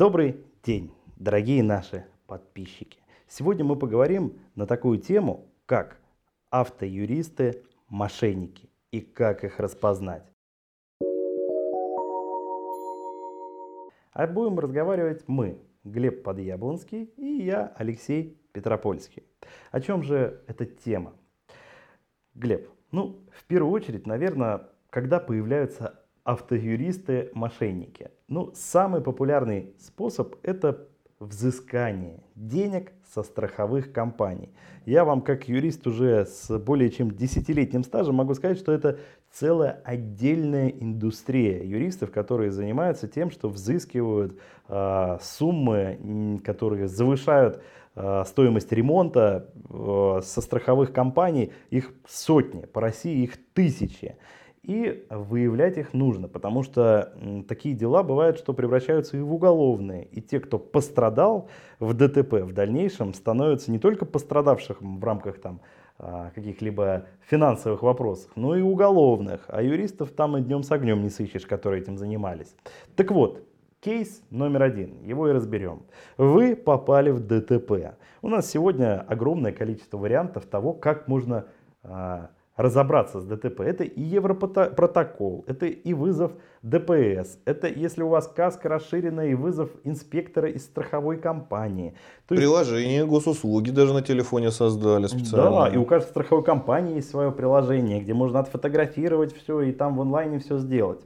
Добрый день, дорогие наши подписчики. Сегодня мы поговорим на такую тему, как автоюристы-мошенники и как их распознать. А будем разговаривать мы, Глеб Подъяблонский и я, Алексей Петропольский. О чем же эта тема? Глеб, ну, в первую очередь, наверное, когда появляются автоюристы-мошенники. Ну, самый популярный способ – это взыскание денег со страховых компаний. Я вам, как юрист уже с более чем десятилетним стажем, могу сказать, что это целая отдельная индустрия юристов, которые занимаются тем, что взыскивают э, суммы, которые завышают э, стоимость ремонта э, со страховых компаний. Их сотни, по России их тысячи. И выявлять их нужно, потому что такие дела бывают, что превращаются и в уголовные. И те, кто пострадал в ДТП, в дальнейшем становятся не только пострадавших в рамках там, а, каких-либо финансовых вопросов, но и уголовных. А юристов там и днем с огнем не сыщешь, которые этим занимались. Так вот, кейс номер один, его и разберем. Вы попали в ДТП. У нас сегодня огромное количество вариантов того, как можно а, разобраться с ДТП. Это и Европротокол, это и вызов ДПС, это если у вас каска расширена и вызов инспектора из страховой компании. То есть... Приложение госуслуги даже на телефоне создали специально. Да, и у каждой страховой компании есть свое приложение, где можно отфотографировать все и там в онлайне все сделать.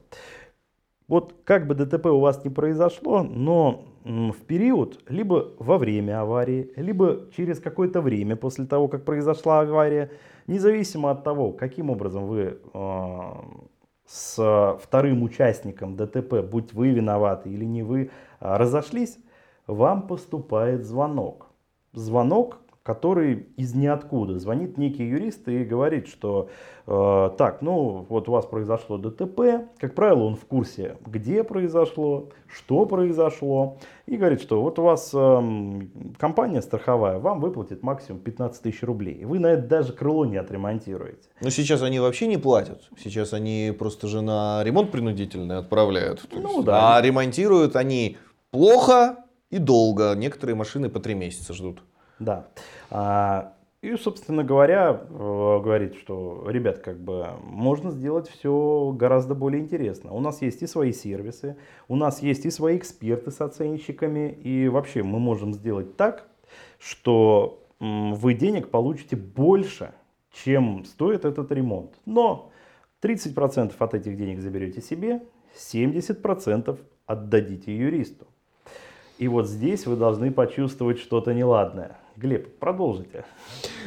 Вот как бы ДТП у вас не произошло, но в период, либо во время аварии, либо через какое-то время после того, как произошла авария, независимо от того, каким образом вы э, с вторым участником ДТП, будь вы виноваты или не вы, а, разошлись, вам поступает звонок. Звонок, который из ниоткуда звонит некий юрист и говорит, что э, так, ну вот у вас произошло ДТП, как правило, он в курсе, где произошло, что произошло, и говорит, что вот у вас э, компания страховая вам выплатит максимум 15 тысяч рублей, вы на это даже крыло не отремонтируете. Но сейчас они вообще не платят, сейчас они просто же на ремонт принудительный отправляют, ну, есть, да. а ремонтируют они плохо и долго, некоторые машины по три месяца ждут. Да. А, и, собственно говоря, э, говорит, что, ребят, как бы можно сделать все гораздо более интересно. У нас есть и свои сервисы, у нас есть и свои эксперты с оценщиками, и вообще мы можем сделать так, что вы денег получите больше, чем стоит этот ремонт. Но 30% от этих денег заберете себе, 70% отдадите юристу. И вот здесь вы должны почувствовать что-то неладное. Глеб, продолжите.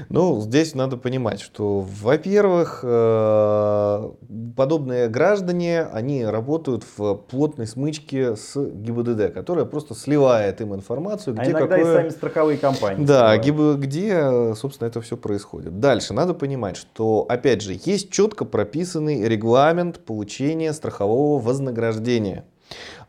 Ну, здесь надо понимать, что, во-первых, э, подобные граждане, они работают в плотной смычке с ГИБДД, которая просто сливает им информацию, а где а иногда какое... и сами страховые компании. Да, ГИБ... где, собственно, это все происходит. Дальше надо понимать, что, опять же, есть четко прописанный регламент получения страхового вознаграждения.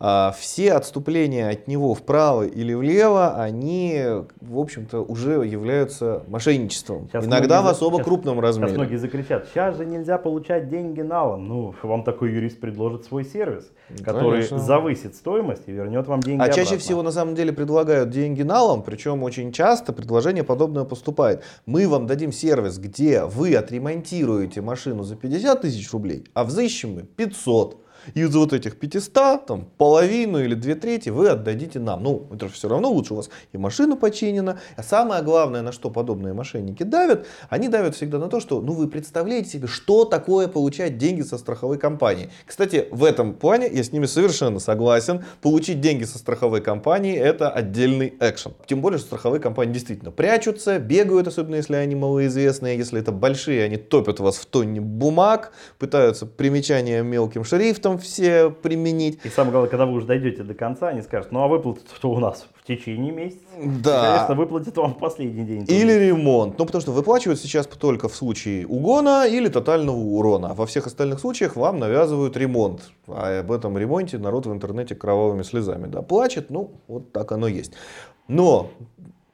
А, все отступления от него вправо или влево, они, в общем-то, уже являются мошенничеством. Сейчас Иногда в особо сейчас, крупном размере. Сейчас многие закричат, сейчас же нельзя получать деньги налом. Ну, вам такой юрист предложит свой сервис, который Конечно. завысит стоимость и вернет вам деньги А обратно. чаще всего, на самом деле, предлагают деньги налом, причем очень часто предложение подобное поступает. Мы вам дадим сервис, где вы отремонтируете машину за 50 тысяч рублей, а взыщем мы 500 и из вот этих 500, там, половину или две трети вы отдадите нам. Ну, это же все равно лучше у вас и машина починена. А самое главное, на что подобные мошенники давят, они давят всегда на то, что, ну, вы представляете себе, что такое получать деньги со страховой компании. Кстати, в этом плане я с ними совершенно согласен. Получить деньги со страховой компании это отдельный экшен. Тем более, что страховые компании действительно прячутся, бегают, особенно если они малоизвестные. Если это большие, они топят вас в тонне бумаг, пытаются примечания мелким шрифтом все применить. И самое главное, когда вы уже дойдете до конца, они скажут, ну а выплатят что у нас в течение месяца. Да. И, конечно, выплатят вам в последний день. Или ремонт. Ну, потому что выплачивают сейчас только в случае угона или тотального урона. Во всех остальных случаях вам навязывают ремонт. А об этом ремонте народ в интернете кровавыми слезами да, плачет. Ну, вот так оно есть. Но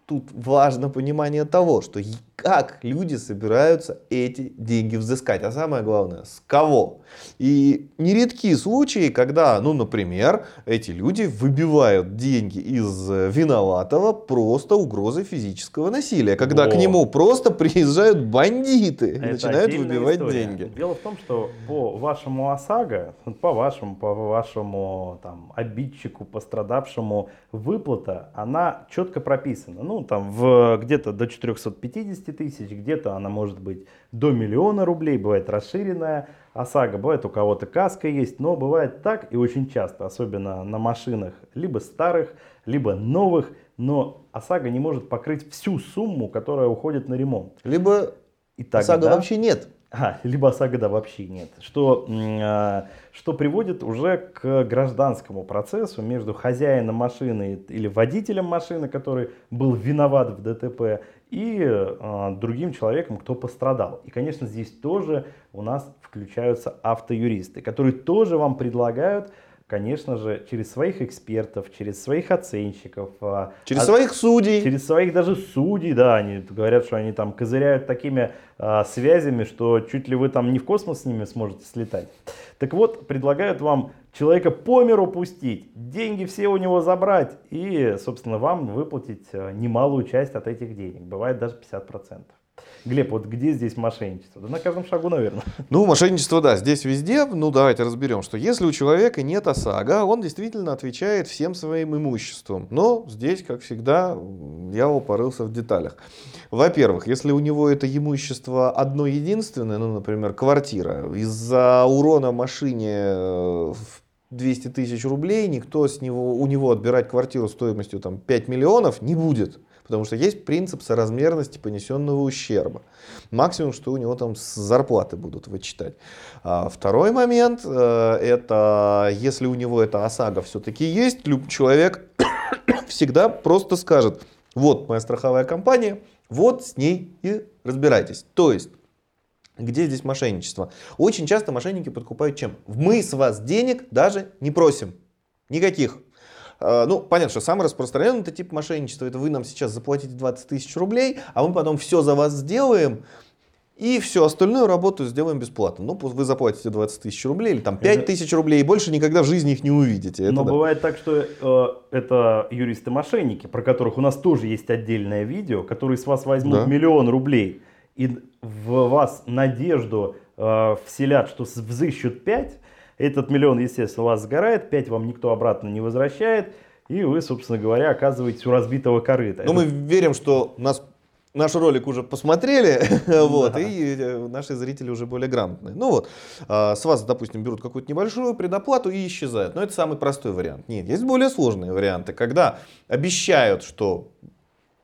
тут важно понимание того, что как люди собираются эти деньги взыскать, а самое главное, с кого. И нередки случаи, когда, ну, например, эти люди выбивают деньги из виноватого просто угрозой физического насилия, когда О. к нему просто приезжают бандиты и начинают выбивать история. деньги. Дело в том, что по вашему ОСАГО, по вашему, по вашему там, обидчику, пострадавшему, выплата, она четко прописана. Ну, там в, где-то до 450 тысяч, где-то она может быть до миллиона рублей, бывает расширенная ОСАГО, бывает у кого-то каска есть, но бывает так и очень часто, особенно на машинах, либо старых, либо новых, но ОСАГО не может покрыть всю сумму, которая уходит на ремонт. Либо и тогда, ОСАГО вообще нет. А, либо ОСАГО да вообще нет. Что, а, что приводит уже к гражданскому процессу между хозяином машины или водителем машины, который был виноват в ДТП, и э, другим человеком, кто пострадал. И, конечно, здесь тоже у нас включаются автоюристы, которые тоже вам предлагают конечно же, через своих экспертов, через своих оценщиков. А, через а, своих судей. Через своих даже судей, да, они говорят, что они там козыряют такими а, связями, что чуть ли вы там не в космос с ними сможете слетать. Так вот, предлагают вам человека по миру пустить, деньги все у него забрать и, собственно, вам выплатить а, немалую часть от этих денег. Бывает даже 50%. Глеб, вот где здесь мошенничество? Да на каждом шагу, наверное. Ну, мошенничество, да, здесь везде. Ну, давайте разберем, что если у человека нет ОСАГО, он действительно отвечает всем своим имуществом. Но здесь, как всегда, я порылся в деталях. Во-первых, если у него это имущество одно единственное, ну, например, квартира, из-за урона машине э, в 200 тысяч рублей, никто с него, у него отбирать квартиру стоимостью там, 5 миллионов не будет. Потому что есть принцип соразмерности понесенного ущерба. Максимум, что у него там с зарплаты будут вычитать. А второй момент, э, это если у него эта ОСАГО все-таки есть, человек всегда просто скажет, вот моя страховая компания, вот с ней и разбирайтесь. То есть где здесь мошенничество? Очень часто мошенники подкупают чем? Мы с вас денег даже не просим. Никаких. А, ну, понятно, что самый распространенный это тип мошенничества. Это вы нам сейчас заплатите 20 тысяч рублей, а мы потом все за вас сделаем. И все остальную работу сделаем бесплатно. Ну, вы заплатите 20 тысяч рублей или там 5 тысяч рублей, и больше никогда в жизни их не увидите. Это Но да. бывает так, что э, это юристы-мошенники, про которых у нас тоже есть отдельное видео, которые с вас возьмут да. миллион рублей и в вас надежду э, вселят, что взыщут 5, этот миллион, естественно, у вас сгорает, 5 вам никто обратно не возвращает, и вы, собственно говоря, оказываетесь у разбитого корыта. Но Это... мы верим, что нас наш ролик уже посмотрели, вот, и э, наши зрители уже более грамотные. Ну вот, а, с вас, допустим, берут какую-то небольшую предоплату и исчезают. Но это самый простой вариант. Нет, есть более сложные варианты, когда обещают, что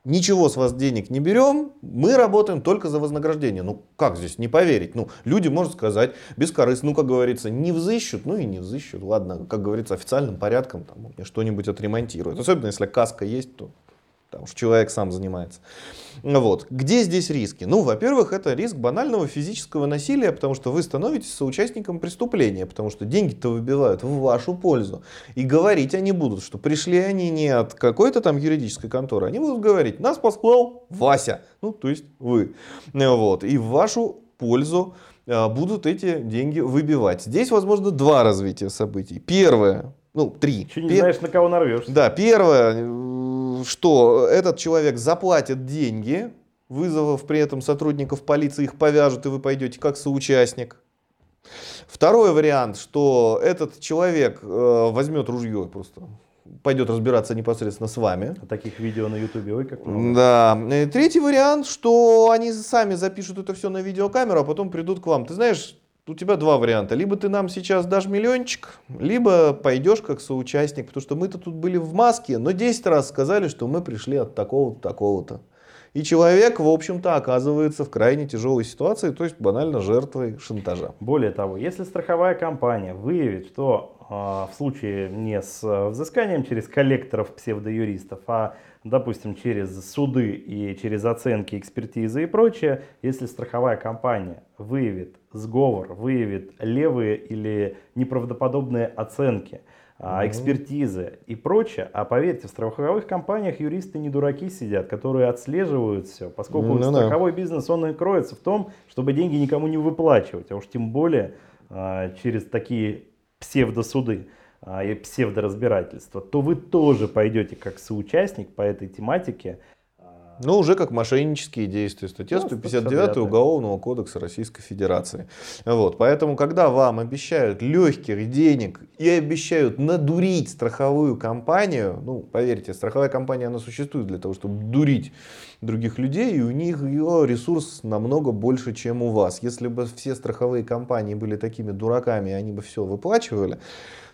ничего с вас денег не берем, мы работаем только за вознаграждение. Ну, как здесь не поверить? Ну, люди, можно сказать, бескорыстно, ну, как говорится, не взыщут, ну и не взыщут. Ладно, как говорится, официальным порядком там что-нибудь отремонтируют. Особенно, если каска есть, то потому что человек сам занимается. Вот. Где здесь риски? Ну, во-первых, это риск банального физического насилия, потому что вы становитесь соучастником преступления, потому что деньги-то выбивают в вашу пользу. И говорить они будут, что пришли они не от какой-то там юридической конторы, они будут говорить, нас послал Вася, ну, то есть вы. Вот. И в вашу пользу а, будут эти деньги выбивать. Здесь, возможно, два развития событий. Первое, ну, три. Еще не Пер... знаешь, на кого нарвешься. Да, первое, что этот человек заплатит деньги, вызовав при этом сотрудников полиции, их повяжут, и вы пойдете как соучастник. Второй вариант, что этот человек э, возьмет ружье просто пойдет разбираться непосредственно с вами. А таких видео на ютубе, ой, как много. Да. И третий вариант, что они сами запишут это все на видеокамеру, а потом придут к вам. Ты знаешь, у тебя два варианта. Либо ты нам сейчас дашь миллиончик, либо пойдешь как соучастник, потому что мы-то тут были в маске, но 10 раз сказали, что мы пришли от такого-то, такого-то. И человек, в общем-то, оказывается в крайне тяжелой ситуации, то есть банально жертвой шантажа. Более того, если страховая компания выявит, что э, в случае не с взысканием через коллекторов псевдоюристов, а допустим, через суды и через оценки, экспертизы и прочее, если страховая компания выявит сговор, выявит левые или неправдоподобные оценки, а, экспертизы и прочее. А поверьте, в страховых компаниях юристы не дураки сидят, которые отслеживают все, поскольку да. страховой бизнес, он и кроется в том, чтобы деньги никому не выплачивать, а уж тем более а, через такие псевдосуды и псевдоразбирательства, то вы тоже пойдете как соучастник по этой тематике. а, Ну, уже как мошеннические действия. Статья Ну, 159 159. Уголовного кодекса Российской Федерации. Вот. Поэтому, когда вам обещают легких денег и обещают надурить страховую компанию, ну, поверьте, страховая компания, она существует для того, чтобы дурить других людей, и у них ее ресурс намного больше, чем у вас. Если бы все страховые компании были такими дураками, они бы все выплачивали,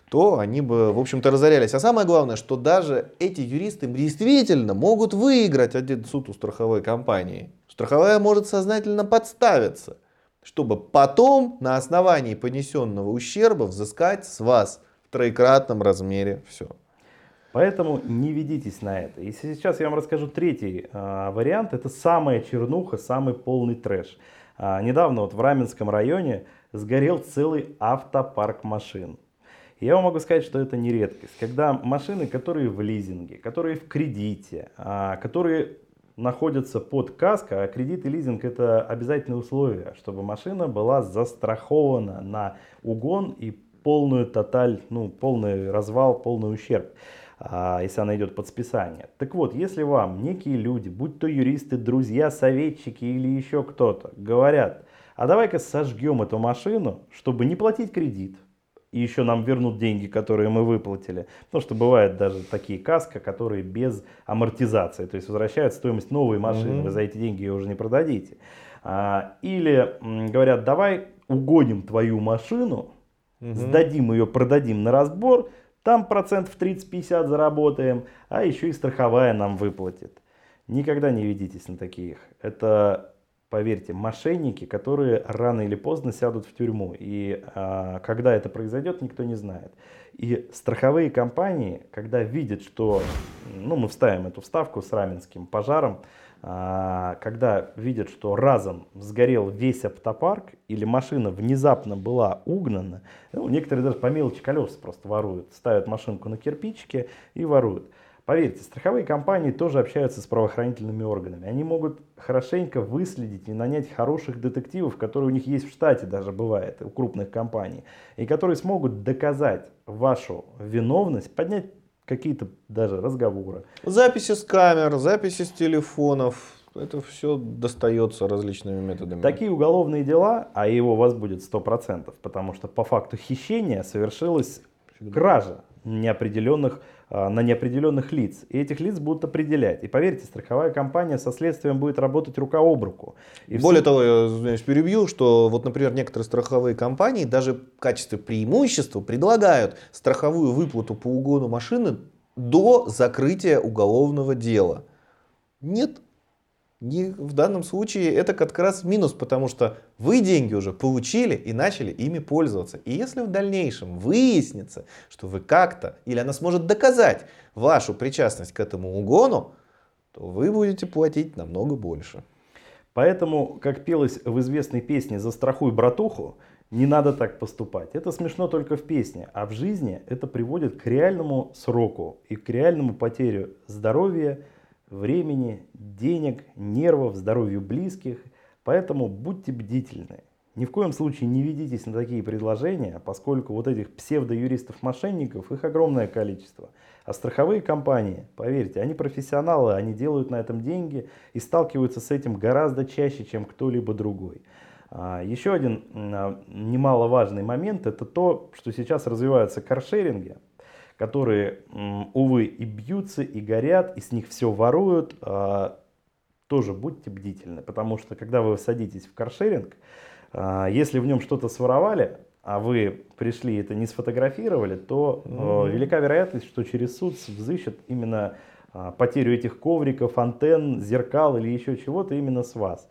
то они бы, в общем-то, разорялись. А самое главное, что даже эти юристы действительно могут выиграть один суд у страховой компании. Страховая может сознательно подставиться, чтобы потом на основании понесенного ущерба взыскать с вас в троекратном размере все. Поэтому не ведитесь на это. И сейчас я вам расскажу третий а, вариант. Это самая чернуха, самый полный трэш. А, недавно вот в Раменском районе сгорел целый автопарк машин. Я вам могу сказать, что это не редкость. Когда машины, которые в лизинге, которые в кредите, а, которые находятся под каско, а кредит и лизинг это обязательное условие, чтобы машина была застрахована на угон и полную тоталь, ну, полный развал, полный ущерб, а, если она идет под списание. Так вот, если вам некие люди, будь то юристы, друзья, советчики или еще кто-то, говорят, а давай-ка сожгем эту машину, чтобы не платить кредит, и еще нам вернут деньги, которые мы выплатили. Потому что бывают даже такие каска, которые без амортизации, то есть возвращают стоимость новой машины, Мгм. вы за эти деньги ее уже не продадите. А, Или говорят, давай угоним твою машину, сдадим ее, продадим на разбор, там процентов 30-50 заработаем, а еще и страховая нам выплатит. Никогда не ведитесь на таких. Это, поверьте, мошенники, которые рано или поздно сядут в тюрьму. И а, когда это произойдет, никто не знает. И страховые компании, когда видят, что, ну, мы вставим эту вставку с раменским пожаром, а, когда видят, что разом сгорел весь автопарк или машина внезапно была угнана, ну, некоторые даже по мелочи колеса просто воруют, ставят машинку на кирпичики и воруют. Поверьте, страховые компании тоже общаются с правоохранительными органами. Они могут хорошенько выследить и нанять хороших детективов, которые у них есть в штате даже бывает, у крупных компаний, и которые смогут доказать вашу виновность, поднять какие-то даже разговоры. Записи с камер, записи с телефонов. Это все достается различными методами. Такие уголовные дела, а его у вас будет 100%, потому что по факту хищения совершилась кража неопределенных, на неопределенных лиц. И этих лиц будут определять. И поверьте, страховая компания со следствием будет работать рука об руку. И Более суд- того, я извиняюсь, перебью, что вот, например, некоторые страховые компании даже в качестве преимущества предлагают страховую выплату по угону машины до закрытия уголовного дела. Нет. Не, в данном случае это как раз минус, потому что вы деньги уже получили и начали ими пользоваться. И если в дальнейшем выяснится, что вы как-то, или она сможет доказать вашу причастность к этому угону, то вы будете платить намного больше. Поэтому, как пелось в известной песне «Застрахуй братуху», не надо так поступать. Это смешно только в песне, а в жизни это приводит к реальному сроку и к реальному потерю здоровья, времени, денег, нервов, здоровью близких. Поэтому будьте бдительны. Ни в коем случае не ведитесь на такие предложения, поскольку вот этих псевдоюристов-мошенников, их огромное количество. А страховые компании, поверьте, они профессионалы, они делают на этом деньги и сталкиваются с этим гораздо чаще, чем кто-либо другой. А, Еще один а, немаловажный момент, это то, что сейчас развиваются каршеринги, которые, увы, и бьются, и горят, и с них все воруют. А, Тоже будьте бдительны, потому что когда вы садитесь в каршеринг, а, если в нем что-то своровали, а вы пришли и это не сфотографировали, то Мгм. велика вероятность, что через суд взыщут именно потерю этих ковриков, антенн, зеркал или еще чего-то именно с вас.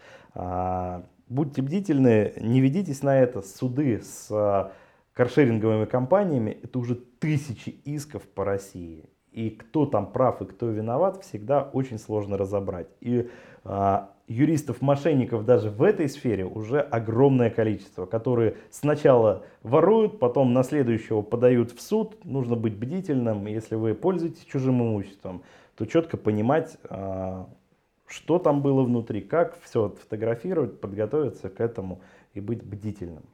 Будьте бдительны, не ведитесь на это. Суды с каршеринговыми компаниями это уже тысячи исков по России. И кто там прав и кто виноват, всегда очень сложно разобрать. И а, юристов-мошенников даже в этой сфере уже огромное количество, которые сначала воруют, потом на следующего подают в суд. Нужно быть бдительным. Если вы пользуетесь чужим имуществом, то четко понимать, а, что там было внутри, как все фотографировать, подготовиться к этому и быть бдительным.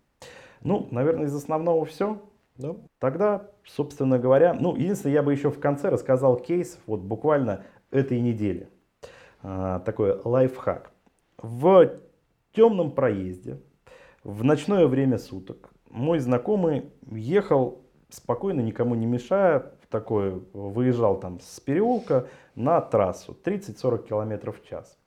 Ну, наверное, из основного все. Да. Тогда, собственно говоря, ну, единственное, я бы еще в конце рассказал кейс, вот буквально этой недели. А, такой лайфхак. В темном проезде, в ночное время суток, мой знакомый ехал спокойно, никому не мешая, такой, выезжал там с переулка на трассу 30-40 км в час.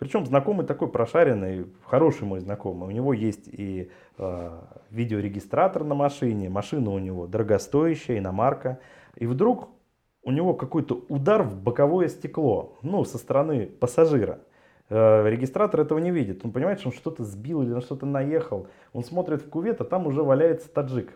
Причем знакомый такой прошаренный, хороший мой знакомый. У него есть и э, видеорегистратор на машине, машина у него дорогостоящая, иномарка. И вдруг у него какой-то удар в боковое стекло, ну, со стороны пассажира. Э, регистратор этого не видит. Он понимает, что он что-то сбил или на что-то наехал. Он смотрит в кувет, а там уже валяется таджик.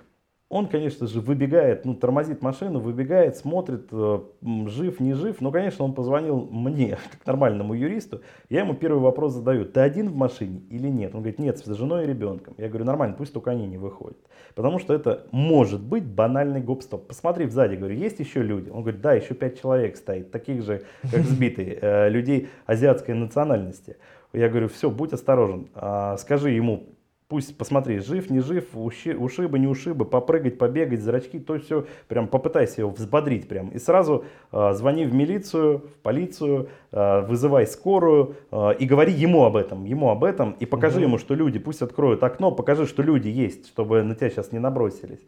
Он, конечно же, выбегает, ну, тормозит машину, выбегает, смотрит, э, жив, не жив. Но, конечно, он позвонил мне, как нормальному юристу. Я ему первый вопрос задаю. Ты один в машине или нет? Он говорит, нет, с женой и ребенком. Я говорю, нормально, пусть только они не выходят. Потому что это может быть банальный гоп-стоп. Посмотри сзади, говорю, есть еще люди? Он говорит, да, еще пять человек стоит, таких же, как сбитые, э, людей азиатской национальности. Я говорю, все, будь осторожен. А, скажи ему, Пусть посмотри, жив, не жив, ушибы, не ушибы, попрыгать, побегать, зрачки, то все, прям попытайся его взбодрить прям. И сразу э, звони в милицию, в полицию, э, вызывай скорую э, и говори ему об этом, ему об этом, и покажи угу. ему, что люди, пусть откроют окно, покажи, что люди есть, чтобы на тебя сейчас не набросились.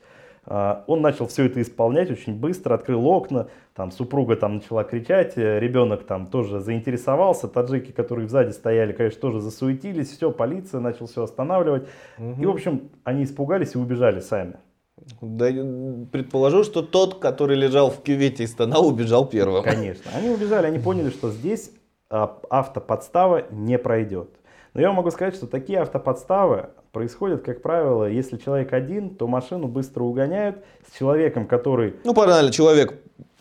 А, он начал все это исполнять очень быстро, открыл окна, там супруга там начала кричать, э, ребенок там тоже заинтересовался, таджики, которые сзади стояли, конечно, тоже засуетились, все, полиция начал все останавливать. Угу. И, в общем, они испугались и убежали сами. Да, предположу, что тот, который лежал в кювете и стонал, убежал первым. Конечно. Они убежали, они поняли, что здесь а, автоподстава не пройдет. Но я могу сказать, что такие автоподставы происходят, как правило, если человек один, то машину быстро угоняют с человеком, который... Ну, банально, человек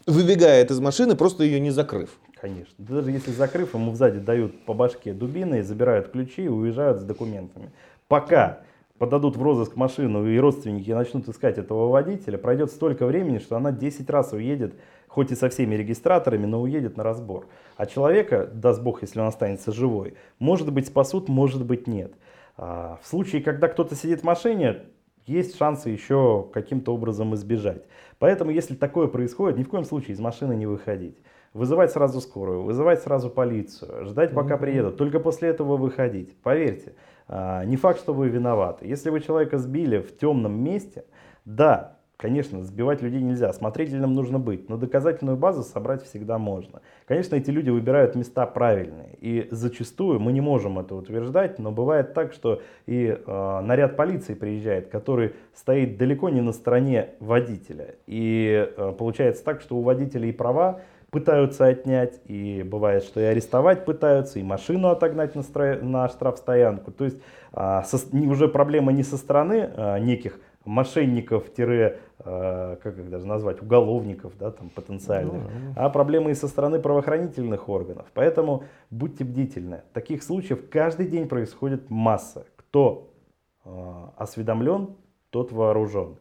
выбегает из машины, просто ее не закрыв. Конечно. Даже если закрыв, ему сзади дают по башке дубины, забирают ключи и уезжают с документами. Пока подадут в розыск машину и родственники начнут искать этого водителя, пройдет столько времени, что она 10 раз уедет хоть и со всеми регистраторами, но уедет на разбор. А человека, даст Бог, если он останется живой, может быть спасут, может быть нет. А в случае, когда кто-то сидит в машине, есть шансы еще каким-то образом избежать. Поэтому, если такое происходит, ни в коем случае из машины не выходить. Вызывать сразу скорую, вызывать сразу полицию, ждать, пока приедут, только после этого выходить. Поверьте, а, не факт, что вы виноваты. Если вы человека сбили в темном месте, да, Конечно, сбивать людей нельзя, смотрительным нужно быть, но доказательную базу собрать всегда можно. Конечно, эти люди выбирают места правильные, и зачастую мы не можем это утверждать, но бывает так, что и э, наряд полиции приезжает, который стоит далеко не на стороне водителя. И э, получается так, что у водителя и права пытаются отнять, и бывает, что и арестовать пытаются, и машину отогнать на, стро... на штрафстоянку. То есть а, со... уже проблема не со стороны а, неких мошенников, тире, э, как их даже назвать, уголовников да, там, потенциальных, ну, а проблемы и со стороны правоохранительных органов. Поэтому будьте бдительны. Таких случаев каждый день происходит масса. Кто э, осведомлен, тот вооружен.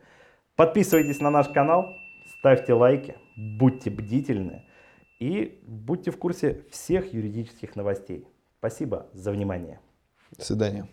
Подписывайтесь на наш канал, ставьте лайки, будьте бдительны и будьте в курсе всех юридических новостей. Спасибо за внимание. До свидания.